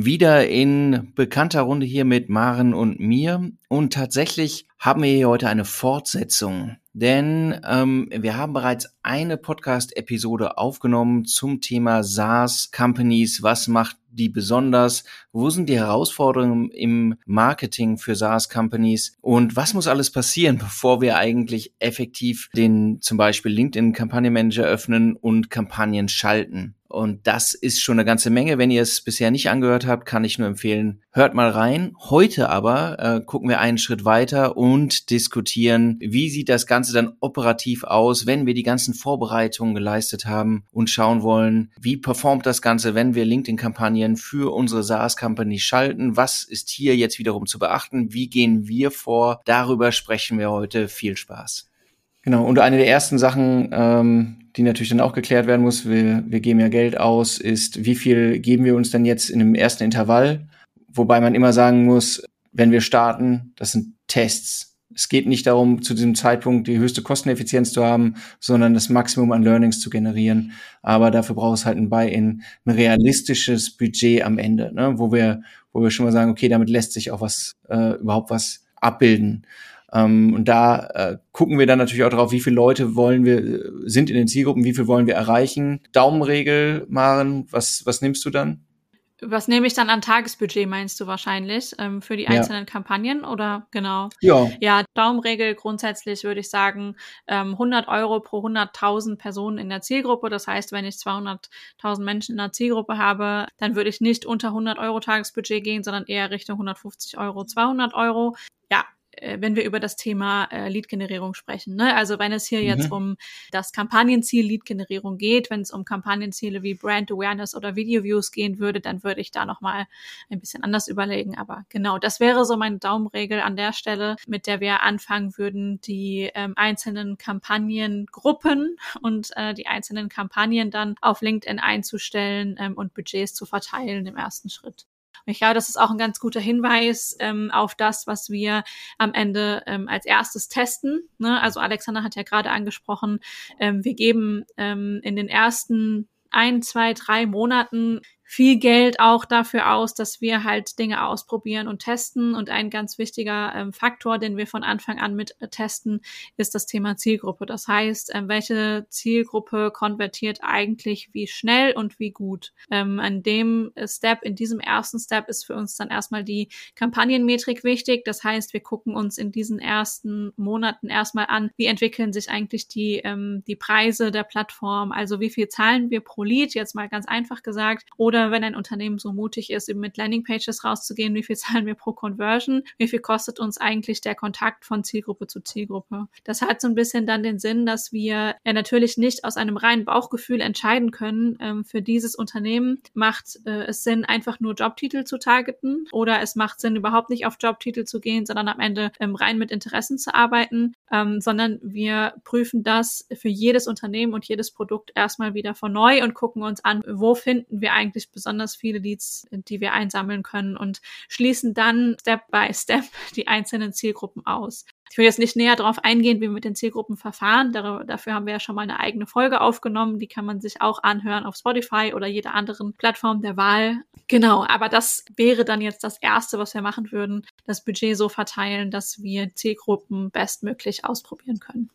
Wieder in bekannter Runde hier mit Maren und mir. Und tatsächlich haben wir hier heute eine Fortsetzung. Denn ähm, wir haben bereits eine Podcast-Episode aufgenommen zum Thema SaaS-Companies. Was macht die besonders? Wo sind die Herausforderungen im Marketing für SaaS-Companies? Und was muss alles passieren, bevor wir eigentlich effektiv den zum Beispiel LinkedIn-Kampagnenmanager öffnen und Kampagnen schalten? Und das ist schon eine ganze Menge. Wenn ihr es bisher nicht angehört habt, kann ich nur empfehlen, hört mal rein. Heute aber äh, gucken wir einen Schritt weiter und diskutieren, wie sieht das Ganze dann operativ aus, wenn wir die ganzen Vorbereitungen geleistet haben und schauen wollen, wie performt das Ganze, wenn wir LinkedIn-Kampagnen für unsere SaaS-Company schalten. Was ist hier jetzt wiederum zu beachten? Wie gehen wir vor? Darüber sprechen wir heute. Viel Spaß. Genau, und eine der ersten Sachen, ähm, die natürlich dann auch geklärt werden muss, wir, wir geben ja Geld aus, ist, wie viel geben wir uns denn jetzt in dem ersten Intervall? Wobei man immer sagen muss, wenn wir starten, das sind Tests. Es geht nicht darum, zu diesem Zeitpunkt die höchste Kosteneffizienz zu haben, sondern das Maximum an Learnings zu generieren. Aber dafür braucht es halt ein Buy-in, ein realistisches Budget am Ende, ne? wo wir, wo wir schon mal sagen, okay, damit lässt sich auch was, äh, überhaupt was abbilden. Ähm, und da äh, gucken wir dann natürlich auch drauf, wie viele Leute wollen wir, sind in den Zielgruppen, wie viel wollen wir erreichen. Daumenregel, Maren, was, was nimmst du dann? Was nehme ich dann an Tagesbudget, meinst du wahrscheinlich, ähm, für die einzelnen ja. Kampagnen oder genau? Ja. Ja, Daumenregel grundsätzlich würde ich sagen, ähm, 100 Euro pro 100.000 Personen in der Zielgruppe. Das heißt, wenn ich 200.000 Menschen in der Zielgruppe habe, dann würde ich nicht unter 100 Euro Tagesbudget gehen, sondern eher Richtung 150 Euro, 200 Euro. Ja, äh, wenn wir über das Thema äh, Lead-Generierung sprechen. Ne? Also wenn es hier mhm. jetzt um das Kampagnenziel Lead-Generierung geht, wenn es um Kampagnenziele wie Brand Awareness oder Video Views gehen würde, dann würde ich da nochmal ein bisschen anders überlegen. Aber genau, das wäre so meine Daumenregel an der Stelle, mit der wir anfangen würden, die ähm, einzelnen Kampagnengruppen und äh, die einzelnen Kampagnen dann auf LinkedIn einzustellen ähm, und Budgets zu verteilen im ersten Schritt. Ich glaube, das ist auch ein ganz guter Hinweis ähm, auf das, was wir am Ende ähm, als erstes testen. Ne? Also Alexander hat ja gerade angesprochen, ähm, wir geben ähm, in den ersten ein, zwei, drei Monaten viel Geld auch dafür aus, dass wir halt Dinge ausprobieren und testen. Und ein ganz wichtiger ähm, Faktor, den wir von Anfang an mit äh, testen, ist das Thema Zielgruppe. Das heißt, ähm, welche Zielgruppe konvertiert eigentlich wie schnell und wie gut. Ähm, an dem Step, in diesem ersten Step ist für uns dann erstmal die Kampagnenmetrik wichtig. Das heißt, wir gucken uns in diesen ersten Monaten erstmal an, wie entwickeln sich eigentlich die, ähm, die Preise der Plattform. Also wie viel zahlen wir pro Lead, jetzt mal ganz einfach gesagt. Oder oder wenn ein Unternehmen so mutig ist, eben mit Landingpages rauszugehen, wie viel zahlen wir pro Conversion, wie viel kostet uns eigentlich der Kontakt von Zielgruppe zu Zielgruppe. Das hat so ein bisschen dann den Sinn, dass wir ja natürlich nicht aus einem reinen Bauchgefühl entscheiden können, ähm, für dieses Unternehmen macht äh, es Sinn, einfach nur Jobtitel zu targeten oder es macht Sinn, überhaupt nicht auf Jobtitel zu gehen, sondern am Ende ähm, rein mit Interessen zu arbeiten, ähm, sondern wir prüfen das für jedes Unternehmen und jedes Produkt erstmal wieder von neu und gucken uns an, wo finden wir eigentlich besonders viele Leads, die wir einsammeln können und schließen dann Step by Step die einzelnen Zielgruppen aus. Ich will jetzt nicht näher darauf eingehen, wie wir mit den Zielgruppen verfahren. Dafür haben wir ja schon mal eine eigene Folge aufgenommen. Die kann man sich auch anhören auf Spotify oder jeder anderen Plattform der Wahl. Genau, aber das wäre dann jetzt das Erste, was wir machen würden. Das Budget so verteilen, dass wir Zielgruppen bestmöglich ausprobieren können.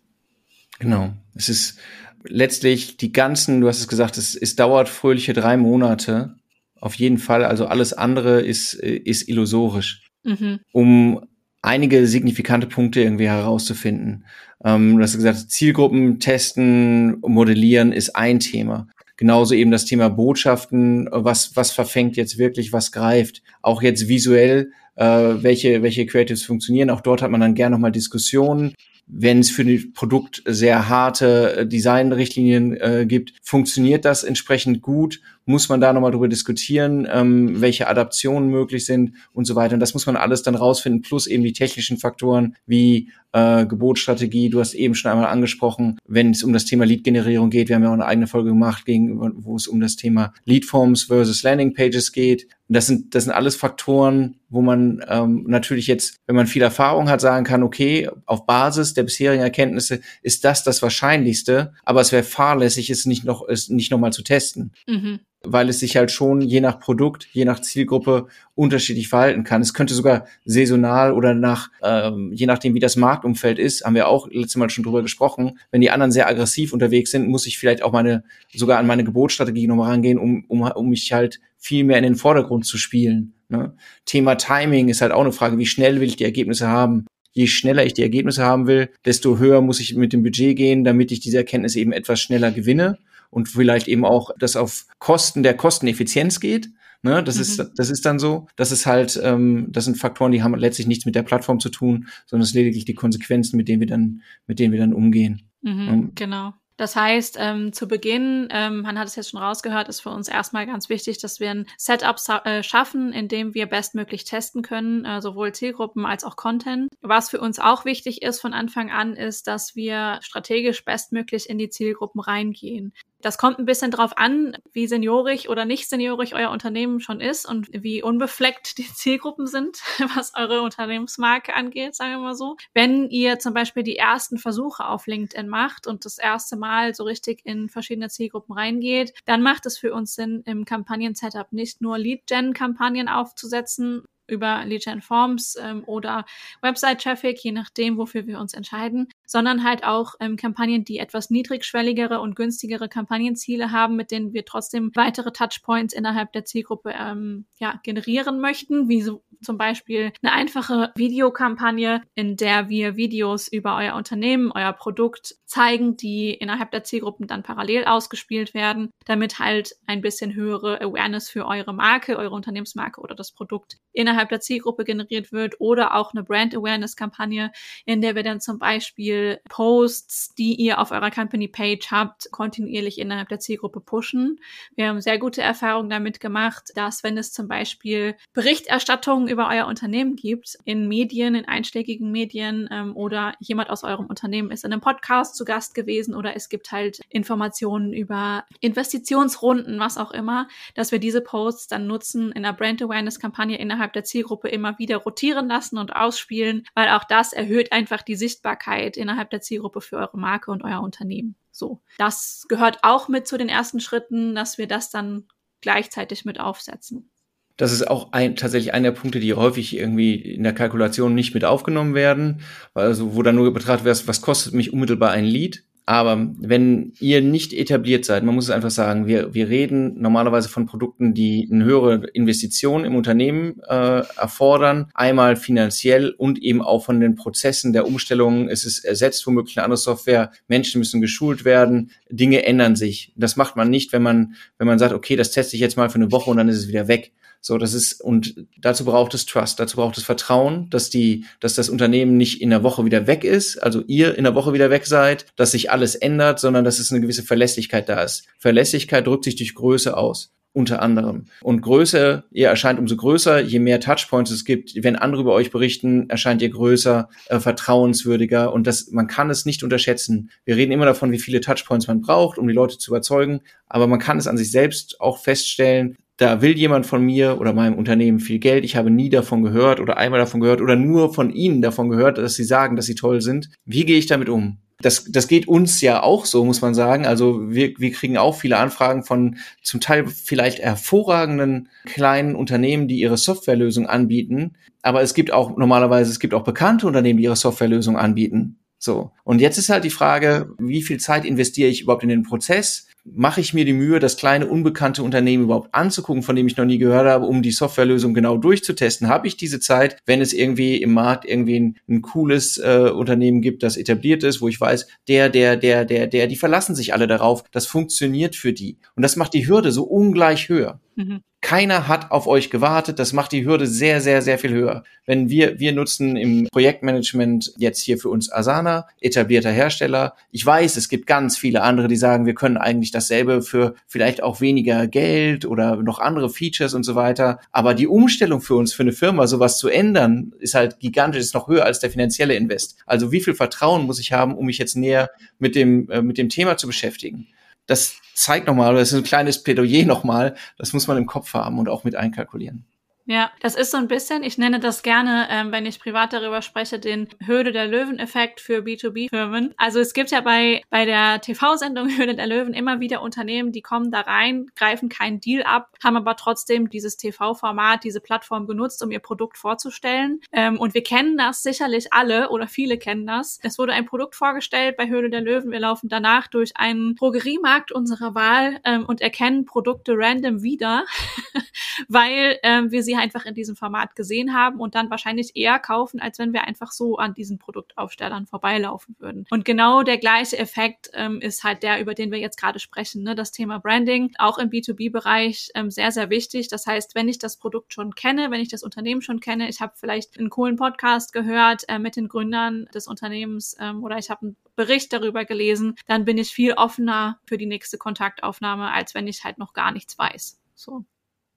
Genau. Es ist letztlich die ganzen, du hast es gesagt, es, es dauert fröhliche drei Monate. Auf jeden Fall. Also alles andere ist, ist illusorisch. Mhm. Um einige signifikante Punkte irgendwie herauszufinden. Ähm, du hast gesagt, Zielgruppen testen, modellieren ist ein Thema. Genauso eben das Thema Botschaften, was, was verfängt jetzt wirklich, was greift. Auch jetzt visuell, äh, welche, welche Creatives funktionieren. Auch dort hat man dann gerne nochmal Diskussionen wenn es für das Produkt sehr harte äh, Designrichtlinien äh, gibt, funktioniert das entsprechend gut muss man da nochmal drüber diskutieren, ähm, welche Adaptionen möglich sind und so weiter. Und das muss man alles dann rausfinden, plus eben die technischen Faktoren wie äh, Gebotsstrategie. Du hast eben schon einmal angesprochen, wenn es um das Thema Lead-Generierung geht. Wir haben ja auch eine eigene Folge gemacht, wo es um das Thema Lead-Forms versus Landing-Pages geht. Das sind, das sind alles Faktoren, wo man ähm, natürlich jetzt, wenn man viel Erfahrung hat, sagen kann, okay, auf Basis der bisherigen Erkenntnisse ist das das Wahrscheinlichste, aber es wäre fahrlässig, es nicht noch, es nicht nochmal zu testen. Mhm weil es sich halt schon je nach Produkt, je nach Zielgruppe unterschiedlich verhalten kann. Es könnte sogar saisonal oder nach, ähm, je nachdem wie das Marktumfeld ist, haben wir auch letztes Mal schon drüber gesprochen. Wenn die anderen sehr aggressiv unterwegs sind, muss ich vielleicht auch meine, sogar an meine Geburtsstrategie nochmal rangehen, um, um, um mich halt viel mehr in den Vordergrund zu spielen. Ne? Thema Timing ist halt auch eine Frage, wie schnell will ich die Ergebnisse haben? Je schneller ich die Ergebnisse haben will, desto höher muss ich mit dem Budget gehen, damit ich diese Erkenntnis eben etwas schneller gewinne und vielleicht eben auch das auf Kosten der Kosteneffizienz geht. Ne, das mhm. ist das ist dann so. Das ist halt, ähm, das sind Faktoren, die haben letztlich nichts mit der Plattform zu tun, sondern es ist lediglich die Konsequenzen, mit denen wir dann, mit denen wir dann umgehen. Mhm, um, genau. Das heißt, ähm, zu Beginn, ähm, man hat es jetzt schon rausgehört, ist für uns erstmal ganz wichtig, dass wir ein Setup äh, schaffen, in dem wir bestmöglich testen können, äh, sowohl Zielgruppen als auch Content. Was für uns auch wichtig ist von Anfang an, ist, dass wir strategisch bestmöglich in die Zielgruppen reingehen. Das kommt ein bisschen drauf an, wie seniorig oder nicht seniorig euer Unternehmen schon ist und wie unbefleckt die Zielgruppen sind, was eure Unternehmensmarke angeht, sagen wir mal so. Wenn ihr zum Beispiel die ersten Versuche auf LinkedIn macht und das erste Mal so richtig in verschiedene Zielgruppen reingeht, dann macht es für uns Sinn, im Kampagnen-Setup nicht nur Lead-Gen-Kampagnen aufzusetzen, über Lead Gen Forms ähm, oder Website-Traffic, je nachdem, wofür wir uns entscheiden, sondern halt auch ähm, Kampagnen, die etwas niedrigschwelligere und günstigere Kampagnenziele haben, mit denen wir trotzdem weitere Touchpoints innerhalb der Zielgruppe ähm, ja, generieren möchten, wie so zum Beispiel eine einfache Videokampagne, in der wir Videos über euer Unternehmen, euer Produkt zeigen, die innerhalb der Zielgruppen dann parallel ausgespielt werden, damit halt ein bisschen höhere Awareness für eure Marke, eure Unternehmensmarke oder das Produkt innerhalb der Zielgruppe generiert wird oder auch eine Brand Awareness Kampagne, in der wir dann zum Beispiel Posts, die ihr auf eurer Company Page habt, kontinuierlich innerhalb der Zielgruppe pushen. Wir haben sehr gute Erfahrungen damit gemacht, dass wenn es zum Beispiel Berichterstattungen über euer Unternehmen gibt, in Medien, in einschlägigen Medien ähm, oder jemand aus eurem Unternehmen ist in einem Podcast zu Gast gewesen oder es gibt halt Informationen über Investitionsrunden, was auch immer, dass wir diese Posts dann nutzen in einer Brand Awareness Kampagne innerhalb der Zielgruppe immer wieder rotieren lassen und ausspielen, weil auch das erhöht einfach die Sichtbarkeit innerhalb der Zielgruppe für eure Marke und euer Unternehmen. So. Das gehört auch mit zu den ersten Schritten, dass wir das dann gleichzeitig mit aufsetzen. Das ist auch ein, tatsächlich einer der Punkte, die häufig irgendwie in der Kalkulation nicht mit aufgenommen werden, also wo dann nur betrachtet wird, was kostet mich unmittelbar ein Lead? Aber wenn ihr nicht etabliert seid, man muss es einfach sagen, wir, wir reden normalerweise von Produkten, die eine höhere Investition im Unternehmen äh, erfordern, einmal finanziell und eben auch von den Prozessen der Umstellung. Es ist ersetzt womöglich eine andere Software, Menschen müssen geschult werden, Dinge ändern sich. Das macht man nicht, wenn man, wenn man sagt, okay, das teste ich jetzt mal für eine Woche und dann ist es wieder weg. So, das ist, und dazu braucht es Trust, dazu braucht es Vertrauen, dass die, dass das Unternehmen nicht in der Woche wieder weg ist, also ihr in der Woche wieder weg seid, dass sich alles ändert, sondern dass es eine gewisse Verlässlichkeit da ist. Verlässlichkeit drückt sich durch Größe aus unter anderem. Und Größe, ihr erscheint umso größer, je mehr Touchpoints es gibt. Wenn andere über euch berichten, erscheint ihr größer, äh, vertrauenswürdiger und das, man kann es nicht unterschätzen. Wir reden immer davon, wie viele Touchpoints man braucht, um die Leute zu überzeugen, aber man kann es an sich selbst auch feststellen, da will jemand von mir oder meinem Unternehmen viel Geld, ich habe nie davon gehört oder einmal davon gehört oder nur von ihnen davon gehört, dass sie sagen, dass sie toll sind. Wie gehe ich damit um? Das, das geht uns ja auch so, muss man sagen. Also wir, wir kriegen auch viele Anfragen von zum Teil vielleicht hervorragenden kleinen Unternehmen, die ihre Softwarelösung anbieten. Aber es gibt auch normalerweise, es gibt auch bekannte Unternehmen, die ihre Softwarelösung anbieten. So. Und jetzt ist halt die Frage, wie viel Zeit investiere ich überhaupt in den Prozess? Mache ich mir die Mühe, das kleine unbekannte Unternehmen überhaupt anzugucken, von dem ich noch nie gehört habe, um die Softwarelösung genau durchzutesten? Habe ich diese Zeit, wenn es irgendwie im Markt irgendwie ein, ein cooles äh, Unternehmen gibt, das etabliert ist, wo ich weiß, der, der, der, der, der, die verlassen sich alle darauf, das funktioniert für die. Und das macht die Hürde so ungleich höher. Mhm. Keiner hat auf euch gewartet. Das macht die Hürde sehr, sehr, sehr viel höher. Wenn wir, wir nutzen im Projektmanagement jetzt hier für uns Asana, etablierter Hersteller. Ich weiß, es gibt ganz viele andere, die sagen, wir können eigentlich dasselbe für vielleicht auch weniger Geld oder noch andere Features und so weiter. Aber die Umstellung für uns, für eine Firma, sowas zu ändern, ist halt gigantisch, ist noch höher als der finanzielle Invest. Also wie viel Vertrauen muss ich haben, um mich jetzt näher mit dem, äh, mit dem Thema zu beschäftigen? Das zeigt nochmal, das ist ein kleines Plädoyer nochmal, das muss man im Kopf haben und auch mit einkalkulieren. Ja, das ist so ein bisschen, ich nenne das gerne, ähm, wenn ich privat darüber spreche, den Höhle der Löwen-Effekt für B2B-Firmen. Also es gibt ja bei, bei der TV-Sendung Höhle der Löwen immer wieder Unternehmen, die kommen da rein, greifen keinen Deal ab, haben aber trotzdem dieses TV-Format, diese Plattform genutzt, um ihr Produkt vorzustellen. Ähm, und wir kennen das sicherlich alle oder viele kennen das. Es wurde ein Produkt vorgestellt bei Höhle der Löwen. Wir laufen danach durch einen Drogeriemarkt unserer Wahl ähm, und erkennen Produkte random wieder, weil ähm, wir sie sie einfach in diesem Format gesehen haben und dann wahrscheinlich eher kaufen, als wenn wir einfach so an diesen Produktaufstellern vorbeilaufen würden. Und genau der gleiche Effekt ähm, ist halt der, über den wir jetzt gerade sprechen. Ne? Das Thema Branding, auch im B2B-Bereich ähm, sehr, sehr wichtig. Das heißt, wenn ich das Produkt schon kenne, wenn ich das Unternehmen schon kenne, ich habe vielleicht einen coolen Podcast gehört äh, mit den Gründern des Unternehmens ähm, oder ich habe einen Bericht darüber gelesen, dann bin ich viel offener für die nächste Kontaktaufnahme, als wenn ich halt noch gar nichts weiß. So.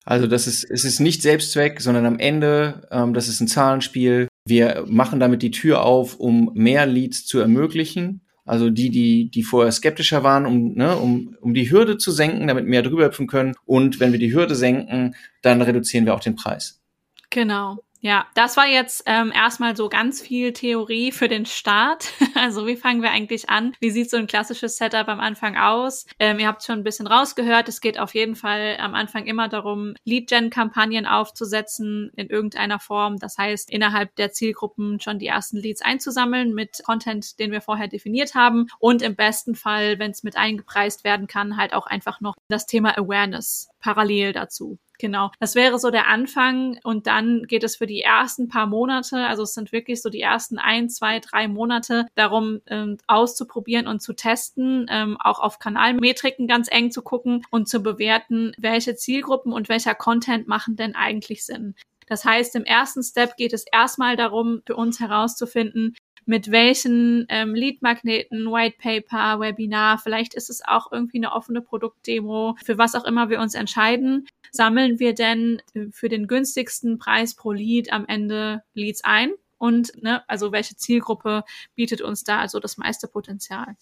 Also das ist, es ist nicht Selbstzweck, sondern am Ende, ähm, das ist ein Zahlenspiel. Wir machen damit die Tür auf, um mehr Leads zu ermöglichen. Also die, die, die vorher skeptischer waren, um, ne, um, um die Hürde zu senken, damit mehr drüber hüpfen können. Und wenn wir die Hürde senken, dann reduzieren wir auch den Preis. Genau. Ja, das war jetzt ähm, erstmal so ganz viel Theorie für den Start. Also wie fangen wir eigentlich an? Wie sieht so ein klassisches Setup am Anfang aus? Ähm, ihr habt schon ein bisschen rausgehört. Es geht auf jeden Fall am Anfang immer darum, Lead-Gen-Kampagnen aufzusetzen in irgendeiner Form. Das heißt, innerhalb der Zielgruppen schon die ersten Leads einzusammeln mit Content, den wir vorher definiert haben. Und im besten Fall, wenn es mit eingepreist werden kann, halt auch einfach noch das Thema Awareness parallel dazu. Genau, das wäre so der Anfang und dann geht es für die ersten paar Monate, also es sind wirklich so die ersten ein, zwei, drei Monate darum ähm, auszuprobieren und zu testen, ähm, auch auf Kanalmetriken ganz eng zu gucken und zu bewerten, welche Zielgruppen und welcher Content machen denn eigentlich Sinn. Das heißt, im ersten Step geht es erstmal darum, für uns herauszufinden, mit welchen ähm, Lead-Magneten, White Paper, Webinar, vielleicht ist es auch irgendwie eine offene Produktdemo, für was auch immer wir uns entscheiden, sammeln wir denn für den günstigsten Preis pro Lead am Ende Leads ein? Und ne, also welche Zielgruppe bietet uns da also das meiste Potenzial?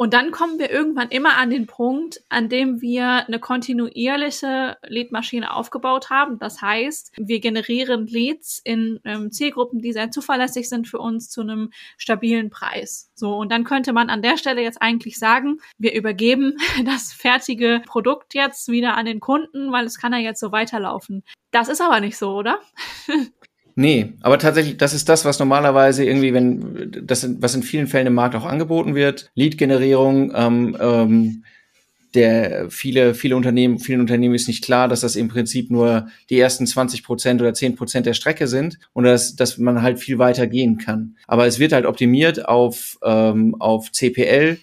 Und dann kommen wir irgendwann immer an den Punkt, an dem wir eine kontinuierliche Leadmaschine aufgebaut haben. Das heißt, wir generieren Leads in ähm, Zielgruppen, die sehr zuverlässig sind für uns zu einem stabilen Preis. So, und dann könnte man an der Stelle jetzt eigentlich sagen, wir übergeben das fertige Produkt jetzt wieder an den Kunden, weil es kann ja jetzt so weiterlaufen. Das ist aber nicht so, oder? Nee, aber tatsächlich, das ist das, was normalerweise irgendwie, wenn das, was in vielen Fällen im Markt auch angeboten wird, Lead-Generierung, ähm, ähm, der viele, viele Unternehmen, vielen Unternehmen ist nicht klar, dass das im Prinzip nur die ersten 20 Prozent oder 10 Prozent der Strecke sind und dass, dass man halt viel weiter gehen kann. Aber es wird halt optimiert auf, ähm, auf CPL,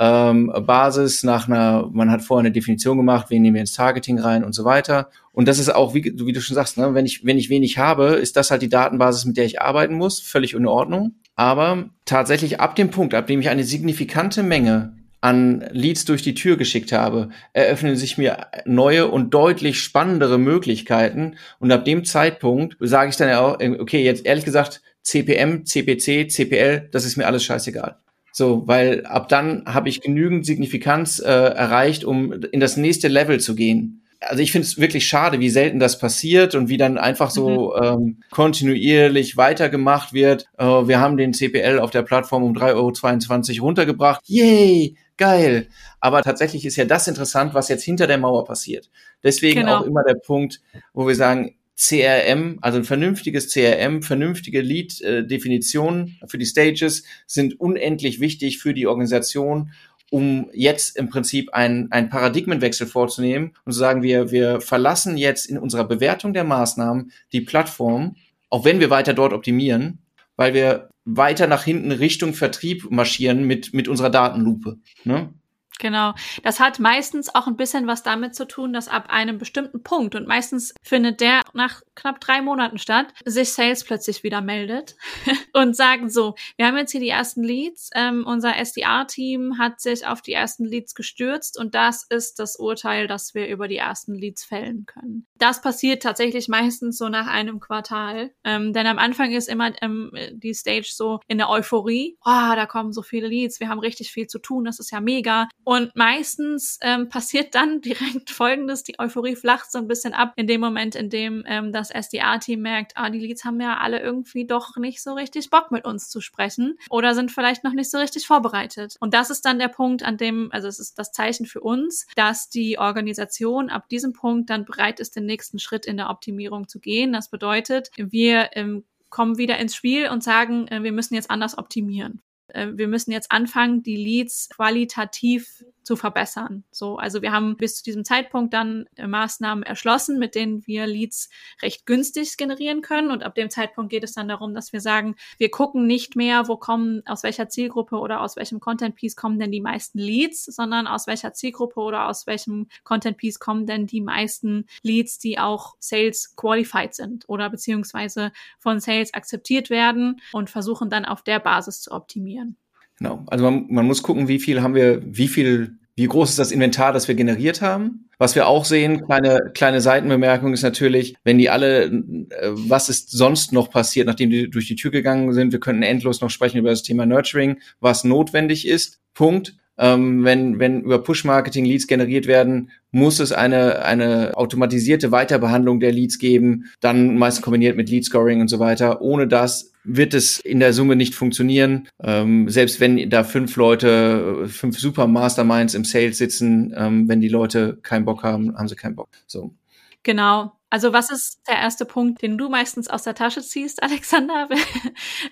ähm, Basis nach einer, man hat vorher eine Definition gemacht, wen nehmen wir ins Targeting rein und so weiter. Und das ist auch, wie, wie du schon sagst, ne, wenn ich, wenn ich wenig habe, ist das halt die Datenbasis, mit der ich arbeiten muss, völlig in Ordnung. Aber tatsächlich ab dem Punkt, ab dem ich eine signifikante Menge an Leads durch die Tür geschickt habe, eröffnen sich mir neue und deutlich spannendere Möglichkeiten. Und ab dem Zeitpunkt sage ich dann ja auch, okay, jetzt ehrlich gesagt, CPM, CPC, CPL, das ist mir alles scheißegal. So, weil ab dann habe ich genügend Signifikanz äh, erreicht, um in das nächste Level zu gehen. Also ich finde es wirklich schade, wie selten das passiert und wie dann einfach so mhm. ähm, kontinuierlich weitergemacht wird. Äh, wir haben den CPL auf der Plattform um 3,22 Euro runtergebracht. Yay! Geil. Aber tatsächlich ist ja das interessant, was jetzt hinter der Mauer passiert. Deswegen genau. auch immer der Punkt, wo wir sagen, CRM, also ein vernünftiges CRM, vernünftige Lead-Definitionen für die Stages sind unendlich wichtig für die Organisation, um jetzt im Prinzip einen, einen Paradigmenwechsel vorzunehmen und zu sagen, wir, wir verlassen jetzt in unserer Bewertung der Maßnahmen die Plattform, auch wenn wir weiter dort optimieren, weil wir weiter nach hinten Richtung Vertrieb marschieren mit, mit unserer Datenlupe. Ne? Genau. Das hat meistens auch ein bisschen was damit zu tun, dass ab einem bestimmten Punkt und meistens findet der nach knapp drei Monaten statt, sich Sales plötzlich wieder meldet und sagen so, wir haben jetzt hier die ersten Leads, ähm, unser SDR-Team hat sich auf die ersten Leads gestürzt und das ist das Urteil, dass wir über die ersten Leads fällen können. Das passiert tatsächlich meistens so nach einem Quartal, ähm, denn am Anfang ist immer ähm, die Stage so in der Euphorie, oh, da kommen so viele Leads, wir haben richtig viel zu tun, das ist ja mega und meistens ähm, passiert dann direkt Folgendes, die Euphorie flacht so ein bisschen ab in dem Moment, in dem ähm, das SDA-Team merkt, ah, die Leads haben ja alle irgendwie doch nicht so richtig Bock mit uns zu sprechen oder sind vielleicht noch nicht so richtig vorbereitet. Und das ist dann der Punkt, an dem, also es ist das Zeichen für uns, dass die Organisation ab diesem Punkt dann bereit ist, den nächsten Schritt in der Optimierung zu gehen. Das bedeutet, wir ähm, kommen wieder ins Spiel und sagen, äh, wir müssen jetzt anders optimieren. Äh, wir müssen jetzt anfangen, die Leads qualitativ zu verbessern. So, also wir haben bis zu diesem Zeitpunkt dann äh, Maßnahmen erschlossen, mit denen wir Leads recht günstig generieren können. Und ab dem Zeitpunkt geht es dann darum, dass wir sagen, wir gucken nicht mehr, wo kommen, aus welcher Zielgruppe oder aus welchem Content Piece kommen denn die meisten Leads, sondern aus welcher Zielgruppe oder aus welchem Content Piece kommen denn die meisten Leads, die auch Sales qualified sind oder beziehungsweise von Sales akzeptiert werden und versuchen dann auf der Basis zu optimieren. Genau. Also man, man muss gucken, wie viel haben wir, wie viel, wie groß ist das Inventar, das wir generiert haben. Was wir auch sehen, kleine, kleine Seitenbemerkung ist natürlich, wenn die alle, äh, was ist sonst noch passiert, nachdem die durch die Tür gegangen sind, wir könnten endlos noch sprechen über das Thema Nurturing, was notwendig ist. Punkt. Ähm, wenn, wenn über Push-Marketing Leads generiert werden, muss es eine, eine automatisierte Weiterbehandlung der Leads geben, dann meist kombiniert mit Lead Scoring und so weiter. Ohne das wird es in der Summe nicht funktionieren. Ähm, selbst wenn da fünf Leute, fünf Super Masterminds im Sales sitzen, ähm, wenn die Leute keinen Bock haben, haben sie keinen Bock. So. Genau. Also was ist der erste Punkt, den du meistens aus der Tasche ziehst, Alexander,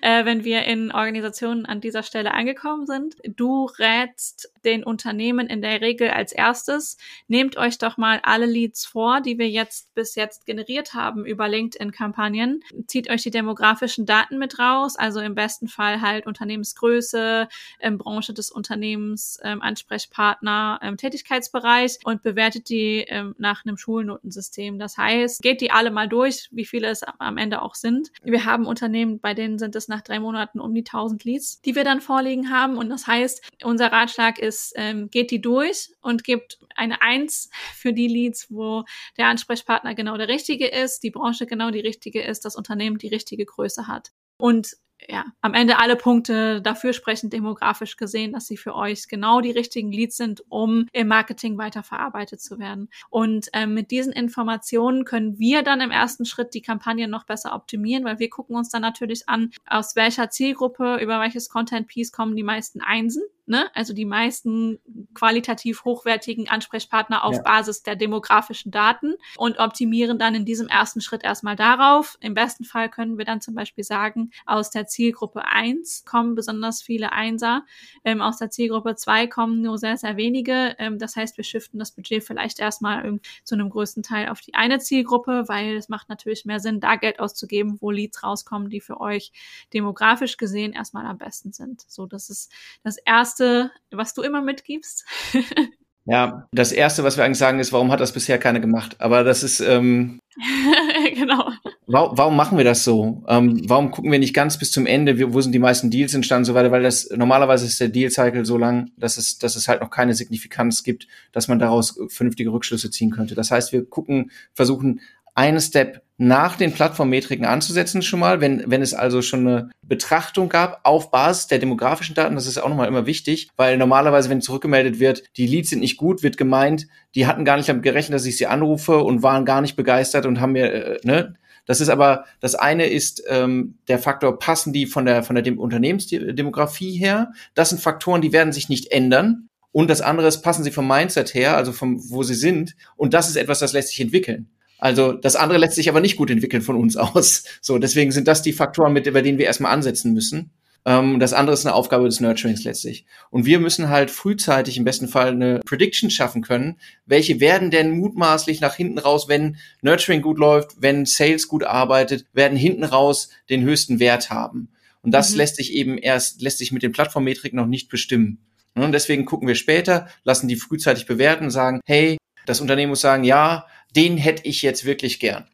äh, wenn wir in Organisationen an dieser Stelle angekommen sind? Du rätst den Unternehmen in der Regel als erstes, nehmt euch doch mal alle Leads vor, die wir jetzt bis jetzt generiert haben über LinkedIn-Kampagnen. Zieht euch die demografischen Daten mit raus, also im besten Fall halt Unternehmensgröße, ähm, Branche des Unternehmens, ähm, Ansprechpartner, ähm, Tätigkeitsbereich und bewertet die nach einem Schulnotensystem. Das heißt, ist, geht die alle mal durch, wie viele es am Ende auch sind. Wir haben Unternehmen, bei denen sind es nach drei Monaten um die 1000 Leads, die wir dann vorliegen haben. Und das heißt, unser Ratschlag ist, ähm, geht die durch und gibt eine Eins für die Leads, wo der Ansprechpartner genau der richtige ist, die Branche genau die richtige ist, das Unternehmen die richtige Größe hat. Und ja, am Ende alle Punkte dafür sprechen, demografisch gesehen, dass sie für euch genau die richtigen Leads sind, um im Marketing weiterverarbeitet zu werden. Und ähm, mit diesen Informationen können wir dann im ersten Schritt die Kampagne noch besser optimieren, weil wir gucken uns dann natürlich an, aus welcher Zielgruppe, über welches Content Piece kommen die meisten Einsen ne? also die meisten qualitativ hochwertigen Ansprechpartner auf ja. Basis der demografischen Daten und optimieren dann in diesem ersten Schritt erstmal darauf. Im besten Fall können wir dann zum Beispiel sagen, aus der Zielgruppe 1 kommen besonders viele Einser, ähm, aus der Zielgruppe 2 kommen nur sehr, sehr wenige. Ähm, das heißt, wir shiften das Budget vielleicht erstmal zu einem größten Teil auf die eine Zielgruppe, weil es macht natürlich mehr Sinn, da Geld auszugeben, wo Leads rauskommen, die für euch demografisch gesehen erstmal am besten sind. So, das ist das erste Erste, was du immer mitgibst? ja, das Erste, was wir eigentlich sagen, ist, warum hat das bisher keiner gemacht? Aber das ist, ähm, genau. Warum, warum, machen wir das so? Ähm, warum gucken wir nicht ganz bis zum Ende, wo sind die meisten Deals entstanden und so weiter? Weil das normalerweise ist der Deal-Cycle so lang, dass es, dass es halt noch keine Signifikanz gibt, dass man daraus vernünftige Rückschlüsse ziehen könnte. Das heißt, wir gucken, versuchen einen Step nach den Plattformmetriken anzusetzen schon mal, wenn, wenn es also schon eine Betrachtung gab auf Basis der demografischen Daten, das ist auch nochmal immer wichtig, weil normalerweise, wenn zurückgemeldet wird, die Leads sind nicht gut, wird gemeint, die hatten gar nicht damit gerechnet, dass ich sie anrufe und waren gar nicht begeistert und haben mir, äh, ne, das ist aber, das eine ist ähm, der Faktor, passen die von der, von der Dem Unternehmensdemografie her? Das sind Faktoren, die werden sich nicht ändern. Und das andere ist, passen sie vom Mindset her, also vom, wo sie sind. Und das ist etwas, das lässt sich entwickeln. Also das andere lässt sich aber nicht gut entwickeln von uns aus. So, deswegen sind das die Faktoren, mit über denen wir erstmal ansetzen müssen. Ähm, das andere ist eine Aufgabe des Nurturings letztlich. Und wir müssen halt frühzeitig im besten Fall eine Prediction schaffen können. Welche werden denn mutmaßlich nach hinten raus, wenn Nurturing gut läuft, wenn Sales gut arbeitet, werden hinten raus den höchsten Wert haben. Und das mhm. lässt sich eben erst, lässt sich mit den Plattformmetriken noch nicht bestimmen. Und deswegen gucken wir später, lassen die frühzeitig bewerten, sagen, hey, das Unternehmen muss sagen, ja, den hätte ich jetzt wirklich gern.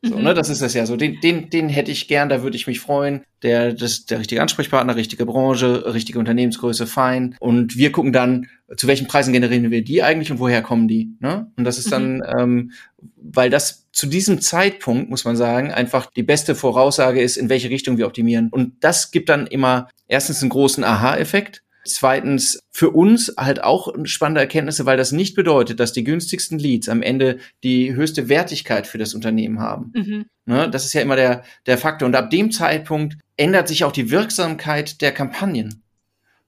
So, mhm. ne, das ist das ja so. Den, den, den hätte ich gern, da würde ich mich freuen. Der, das der richtige Ansprechpartner, richtige Branche, richtige Unternehmensgröße, fein. Und wir gucken dann, zu welchen Preisen generieren wir die eigentlich und woher kommen die. Ne? Und das ist dann, mhm. ähm, weil das zu diesem Zeitpunkt, muss man sagen, einfach die beste Voraussage ist, in welche Richtung wir optimieren. Und das gibt dann immer erstens einen großen Aha-Effekt Zweitens, für uns halt auch spannende Erkenntnisse, weil das nicht bedeutet, dass die günstigsten Leads am Ende die höchste Wertigkeit für das Unternehmen haben. Mhm. Ne, das ist ja immer der, der Faktor. Und ab dem Zeitpunkt ändert sich auch die Wirksamkeit der Kampagnen.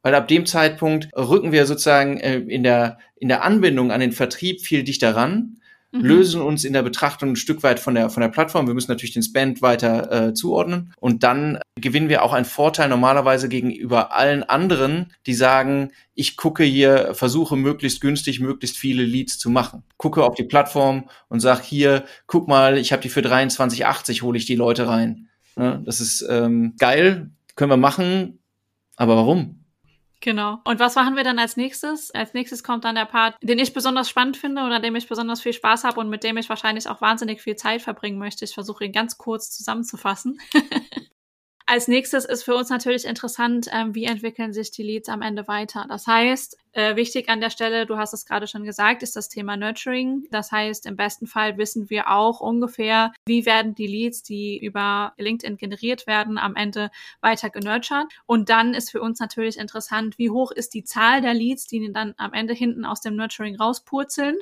Weil ab dem Zeitpunkt rücken wir sozusagen äh, in der, in der Anbindung an den Vertrieb viel dichter ran mhm. lösen uns in der Betrachtung ein Stück weit von der, von der Plattform. Wir müssen natürlich den Spend weiter äh, zuordnen. Und dann gewinnen wir auch einen Vorteil normalerweise gegenüber allen anderen, die sagen, ich gucke hier, versuche möglichst günstig, möglichst viele Leads zu machen. Gucke auf die Plattform und sag hier, guck mal, ich habe die für 23,80, hole ich die Leute rein. Ne? Das ist ähm, geil, können wir machen, aber warum? Genau. Und was machen wir dann als nächstes? Als nächstes kommt dann der Part, den ich besonders spannend finde oder dem ich besonders viel Spaß habe und mit dem ich wahrscheinlich auch wahnsinnig viel Zeit verbringen möchte. Ich versuche ihn ganz kurz zusammenzufassen. Als nächstes ist für uns natürlich interessant, ähm, wie entwickeln sich die Leads am Ende weiter. Das heißt, äh, wichtig an der Stelle, du hast es gerade schon gesagt, ist das Thema Nurturing. Das heißt, im besten Fall wissen wir auch ungefähr, wie werden die Leads, die über LinkedIn generiert werden, am Ende weiter genurtured. Und dann ist für uns natürlich interessant, wie hoch ist die Zahl der Leads, die dann am Ende hinten aus dem Nurturing rauspurzeln.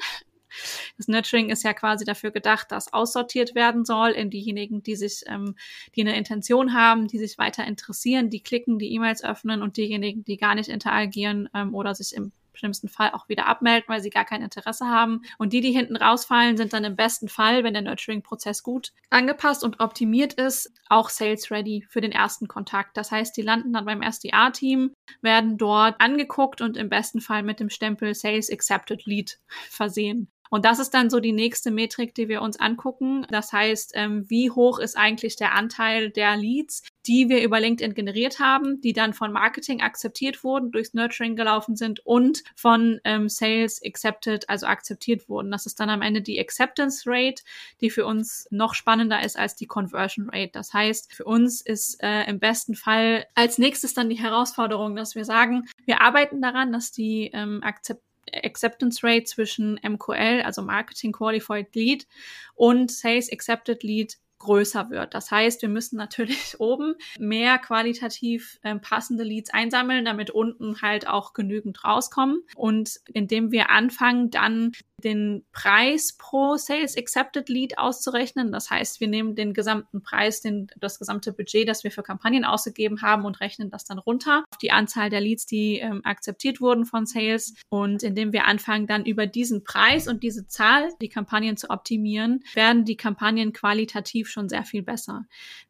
Das Nurturing ist ja quasi dafür gedacht, dass aussortiert werden soll in diejenigen, die sich, ähm, die eine Intention haben, die sich weiter interessieren, die klicken, die E-Mails öffnen und diejenigen, die gar nicht interagieren ähm, oder sich im schlimmsten Fall auch wieder abmelden, weil sie gar kein Interesse haben. Und die, die hinten rausfallen, sind dann im besten Fall, wenn der Nurturing-Prozess gut angepasst und optimiert ist, auch sales-ready für den ersten Kontakt. Das heißt, die landen dann beim SDA-Team, werden dort angeguckt und im besten Fall mit dem Stempel Sales Accepted Lead versehen. Und das ist dann so die nächste Metrik, die wir uns angucken. Das heißt, ähm, wie hoch ist eigentlich der Anteil der Leads, die wir über LinkedIn generiert haben, die dann von Marketing akzeptiert wurden, durchs Nurturing gelaufen sind und von ähm, Sales accepted, also akzeptiert wurden. Das ist dann am Ende die Acceptance Rate, die für uns noch spannender ist als die Conversion Rate. Das heißt, für uns ist äh, im besten Fall als nächstes dann die Herausforderung, dass wir sagen, wir arbeiten daran, dass die ähm, Akzept Acceptance Rate zwischen MQL, also Marketing Qualified Lead, und Sales Accepted Lead größer wird. Das heißt, wir müssen natürlich oben mehr qualitativ äh, passende Leads einsammeln, damit unten halt auch genügend rauskommen. Und indem wir anfangen, dann den Preis pro Sales Accepted Lead auszurechnen. Das heißt, wir nehmen den gesamten Preis, den, das gesamte Budget, das wir für Kampagnen ausgegeben haben und rechnen das dann runter auf die Anzahl der Leads, die ähm, akzeptiert wurden von Sales. Und indem wir anfangen, dann über diesen Preis und diese Zahl die Kampagnen zu optimieren, werden die Kampagnen qualitativ schon sehr viel besser.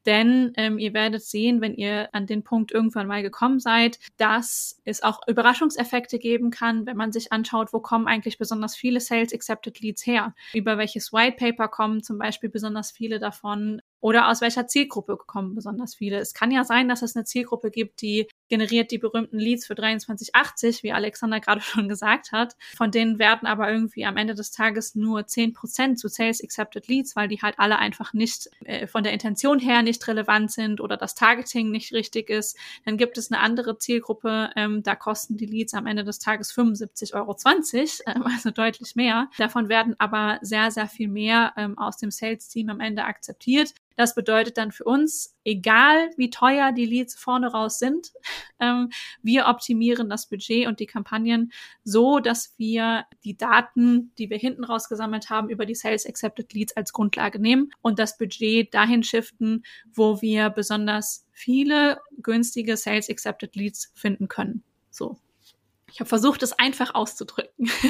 Denn ähm, ihr werdet sehen, wenn ihr an den Punkt irgendwann mal gekommen seid, dass es auch Überraschungseffekte geben kann, wenn man sich anschaut, wo kommen eigentlich besonders viele Sales Accepted Leads her? Über welches White Paper kommen zum Beispiel besonders viele davon? Oder aus welcher Zielgruppe kommen besonders viele? Es kann ja sein, dass es eine Zielgruppe gibt, die generiert die berühmten Leads für 2380, wie Alexander gerade schon gesagt hat. Von denen werden aber irgendwie am Ende des Tages nur 10% zu Sales Accepted Leads, weil die halt alle einfach nicht äh, von der Intention her nicht relevant sind oder das Targeting nicht richtig ist. Dann gibt es eine andere Zielgruppe, ähm, da kosten die Leads am Ende des Tages 75,20 Euro, ähm, also deutlich mehr. Davon werden aber sehr, sehr viel mehr ähm, aus dem Sales-Team am Ende akzeptiert. Das bedeutet dann für uns, egal wie teuer die Leads vorne raus sind, ähm, wir optimieren das Budget und die Kampagnen so, dass wir die Daten, die wir hinten raus gesammelt haben, über die Sales Accepted Leads als Grundlage nehmen und das Budget dahin shiften, wo wir besonders viele günstige Sales Accepted Leads finden können. So. Ich habe versucht, es einfach auszudrücken.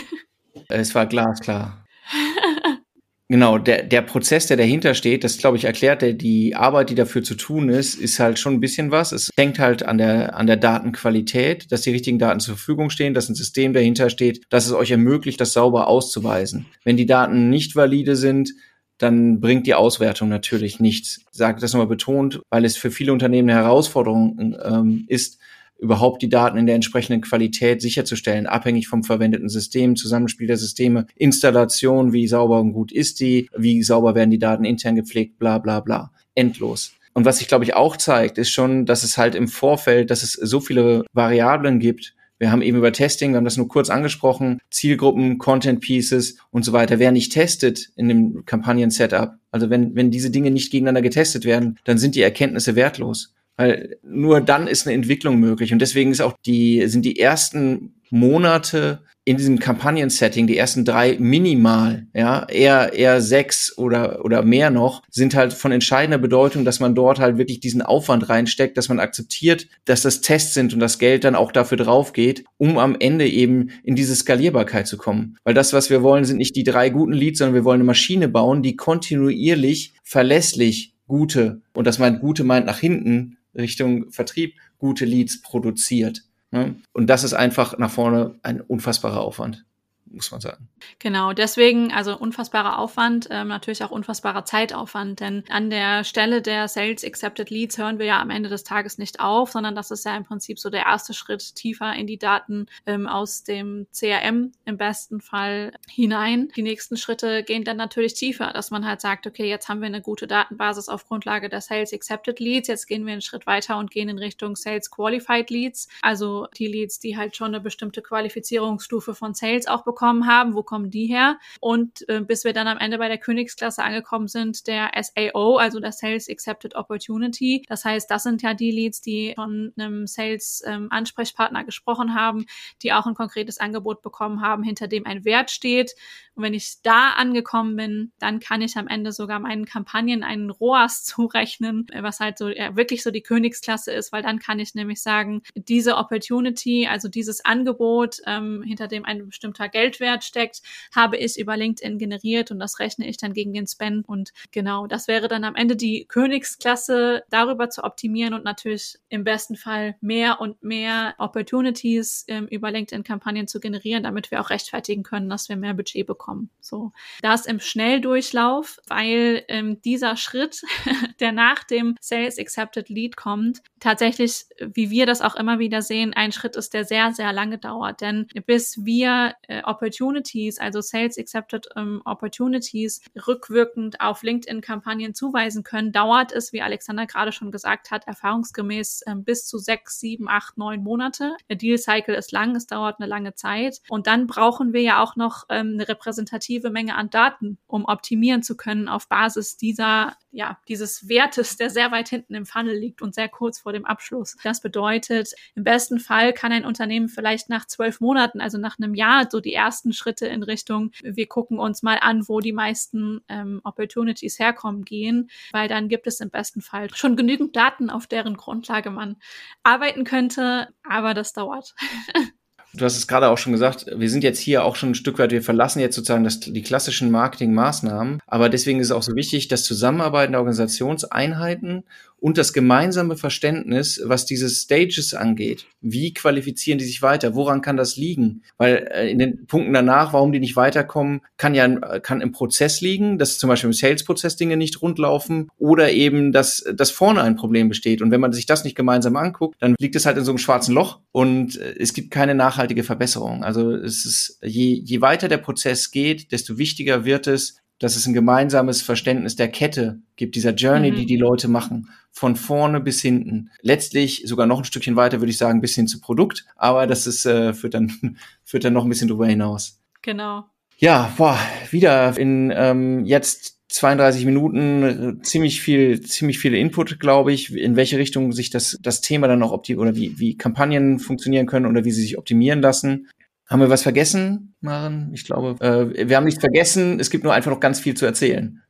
Es war glasklar. Genau, der, der Prozess, der dahinter steht, das glaube ich erklärt, der, die Arbeit, die dafür zu tun ist, ist halt schon ein bisschen was. Es hängt halt an der, an der Datenqualität, dass die richtigen Daten zur Verfügung stehen, dass ein System dahinter steht, dass es euch ermöglicht, das sauber auszuweisen. Wenn die Daten nicht valide sind, dann bringt die Auswertung natürlich nichts. Ich sage das nochmal betont, weil es für viele Unternehmen eine Herausforderung ähm, ist, überhaupt die Daten in der entsprechenden Qualität sicherzustellen, abhängig vom verwendeten System, Zusammenspiel der Systeme, Installation, wie sauber und gut ist die, wie sauber werden die Daten intern gepflegt, bla bla bla. Endlos. Und was sich, glaube ich, auch zeigt, ist schon, dass es halt im Vorfeld, dass es so viele Variablen gibt. Wir haben eben über Testing, wir haben das nur kurz angesprochen, Zielgruppen, Content Pieces und so weiter. Wer nicht testet in dem Kampagnen-Setup, also wenn, wenn diese Dinge nicht gegeneinander getestet werden, dann sind die Erkenntnisse wertlos. Weil nur dann ist eine Entwicklung möglich. Und deswegen ist auch die, sind die ersten Monate in diesem Kampagnen-Setting, die ersten drei minimal, ja, eher, eher sechs oder, oder mehr noch, sind halt von entscheidender Bedeutung, dass man dort halt wirklich diesen Aufwand reinsteckt, dass man akzeptiert, dass das Tests sind und das Geld dann auch dafür drauf geht, um am Ende eben in diese Skalierbarkeit zu kommen. Weil das, was wir wollen, sind nicht die drei guten Leads, sondern wir wollen eine Maschine bauen, die kontinuierlich, verlässlich gute, und das meint gute meint nach hinten, Richtung Vertrieb, gute Leads produziert. Ne? Und das ist einfach nach vorne ein unfassbarer Aufwand muss man sagen. Genau, deswegen also unfassbarer Aufwand, ähm, natürlich auch unfassbarer Zeitaufwand, denn an der Stelle der Sales Accepted Leads hören wir ja am Ende des Tages nicht auf, sondern das ist ja im Prinzip so der erste Schritt tiefer in die Daten ähm, aus dem CRM im besten Fall hinein. Die nächsten Schritte gehen dann natürlich tiefer, dass man halt sagt, okay, jetzt haben wir eine gute Datenbasis auf Grundlage der Sales Accepted Leads, jetzt gehen wir einen Schritt weiter und gehen in Richtung Sales Qualified Leads, also die Leads, die halt schon eine bestimmte Qualifizierungsstufe von Sales auch bekommen bekommen haben, wo kommen die her? Und äh, bis wir dann am Ende bei der Königsklasse angekommen sind, der SAO, also der Sales Accepted Opportunity. Das heißt, das sind ja die Leads, die von einem Sales-Ansprechpartner ähm, gesprochen haben, die auch ein konkretes Angebot bekommen haben, hinter dem ein Wert steht. Und wenn ich da angekommen bin, dann kann ich am Ende sogar meinen Kampagnen einen ROAS zurechnen, was halt so ja, wirklich so die Königsklasse ist, weil dann kann ich nämlich sagen, diese Opportunity, also dieses Angebot, ähm, hinter dem ein bestimmter Geld Geldwert steckt, habe ich über LinkedIn generiert und das rechne ich dann gegen den Spend. Und genau, das wäre dann am Ende die Königsklasse, darüber zu optimieren und natürlich im besten Fall mehr und mehr Opportunities ähm, über LinkedIn-Kampagnen zu generieren, damit wir auch rechtfertigen können, dass wir mehr Budget bekommen. So, das im Schnelldurchlauf, weil ähm, dieser Schritt, der nach dem Sales Accepted Lead kommt, tatsächlich, wie wir das auch immer wieder sehen, ein Schritt ist, der sehr, sehr lange dauert. Denn bis wir äh, Opportunities, also Sales Accepted um, Opportunities, rückwirkend auf LinkedIn-Kampagnen zuweisen können, dauert es, wie Alexander gerade schon gesagt hat, erfahrungsgemäß ähm, bis zu sechs, sieben, acht, neun Monate. Der Deal-Cycle ist lang, es dauert eine lange Zeit. Und dann brauchen wir ja auch noch ähm, eine repräsentative Menge an Daten, um optimieren zu können auf Basis dieser, ja, dieses Wertes, der sehr weit hinten im Funnel liegt und sehr kurz vor dem Abschluss. Das bedeutet, im besten Fall kann ein Unternehmen vielleicht nach zwölf Monaten, also nach einem Jahr, so die ersten Schritte in Richtung, wir gucken uns mal an, wo die meisten ähm, Opportunities herkommen, gehen, weil dann gibt es im besten Fall schon genügend Daten, auf deren Grundlage man arbeiten könnte, aber das dauert. Du hast es gerade auch schon gesagt, wir sind jetzt hier auch schon ein Stück weit, wir verlassen jetzt sozusagen das, die klassischen Marketingmaßnahmen, aber deswegen ist es auch so wichtig, dass Zusammenarbeiten der Organisationseinheiten und das gemeinsame Verständnis, was diese Stages angeht. Wie qualifizieren die sich weiter? Woran kann das liegen? Weil äh, in den Punkten danach, warum die nicht weiterkommen, kann ja kann im Prozess liegen, dass zum Beispiel im Sales-Prozess Dinge nicht rundlaufen oder eben, dass, dass vorne ein Problem besteht. Und wenn man sich das nicht gemeinsam anguckt, dann liegt es halt in so einem schwarzen Loch und äh, es gibt keine nachhaltige Verbesserung. Also es ist, je, je weiter der Prozess geht, desto wichtiger wird es, dass es ein gemeinsames Verständnis der Kette gibt, dieser Journey, mhm. die die Leute machen, von vorne bis hinten. Letztlich sogar noch ein Stückchen weiter, würde ich sagen, bis hin zu Produkt, aber das ist, äh, führt, dann, führt dann noch ein bisschen drüber hinaus. Genau. Ja, boah, wieder in ähm, jetzt 32 Minuten ziemlich viel, ziemlich viel Input, glaube ich, in welche Richtung sich das, das Thema dann noch optimiert oder wie, wie Kampagnen funktionieren können oder wie sie sich optimieren lassen. Haben wir was vergessen, Maren? Ich glaube, äh, wir haben nichts vergessen. Es gibt nur einfach noch ganz viel zu erzählen.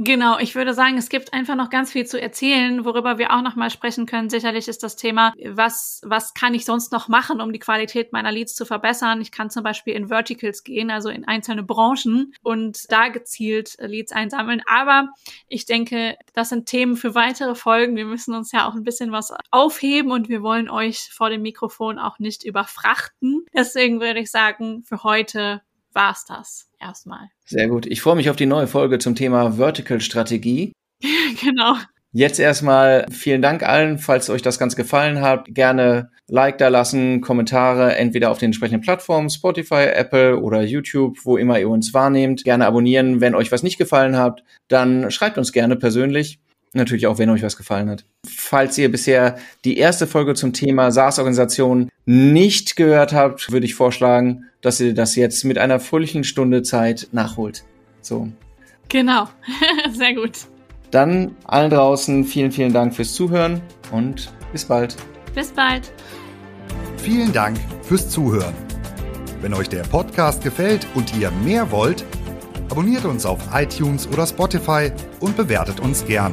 Genau, ich würde sagen, es gibt einfach noch ganz viel zu erzählen, worüber wir auch noch mal sprechen können. Sicherlich ist das Thema, was, was kann ich sonst noch machen, um die Qualität meiner Leads zu verbessern? Ich kann zum Beispiel in Verticals gehen, also in einzelne Branchen und da gezielt Leads einsammeln. Aber ich denke, das sind Themen für weitere Folgen. Wir müssen uns ja auch ein bisschen was aufheben und wir wollen euch vor dem Mikrofon auch nicht überfrachten. Deswegen würde ich sagen, für heute war's das erstmal. Sehr gut. Ich freue mich auf die neue Folge zum Thema Vertical Strategie. genau. Jetzt erstmal vielen Dank allen, falls euch das Ganze gefallen hat. Gerne Like da lassen, Kommentare entweder auf den entsprechenden Plattformen, Spotify, Apple oder YouTube, wo immer ihr uns wahrnehmt. Gerne abonnieren, wenn euch was nicht gefallen hat. Dann schreibt uns gerne persönlich. Natürlich auch, wenn euch was gefallen hat. Falls ihr bisher die erste Folge zum Thema SaaS-Organisation nicht gehört habt, würde ich vorschlagen, dass ihr das jetzt mit einer fröhlichen Stunde Zeit nachholt. So. Genau. Sehr gut. Dann allen draußen vielen, vielen Dank fürs Zuhören und bis bald. Bis bald. Vielen Dank fürs Zuhören. Wenn euch der Podcast gefällt und ihr mehr wollt, abonniert uns auf iTunes oder Spotify und bewertet uns gern.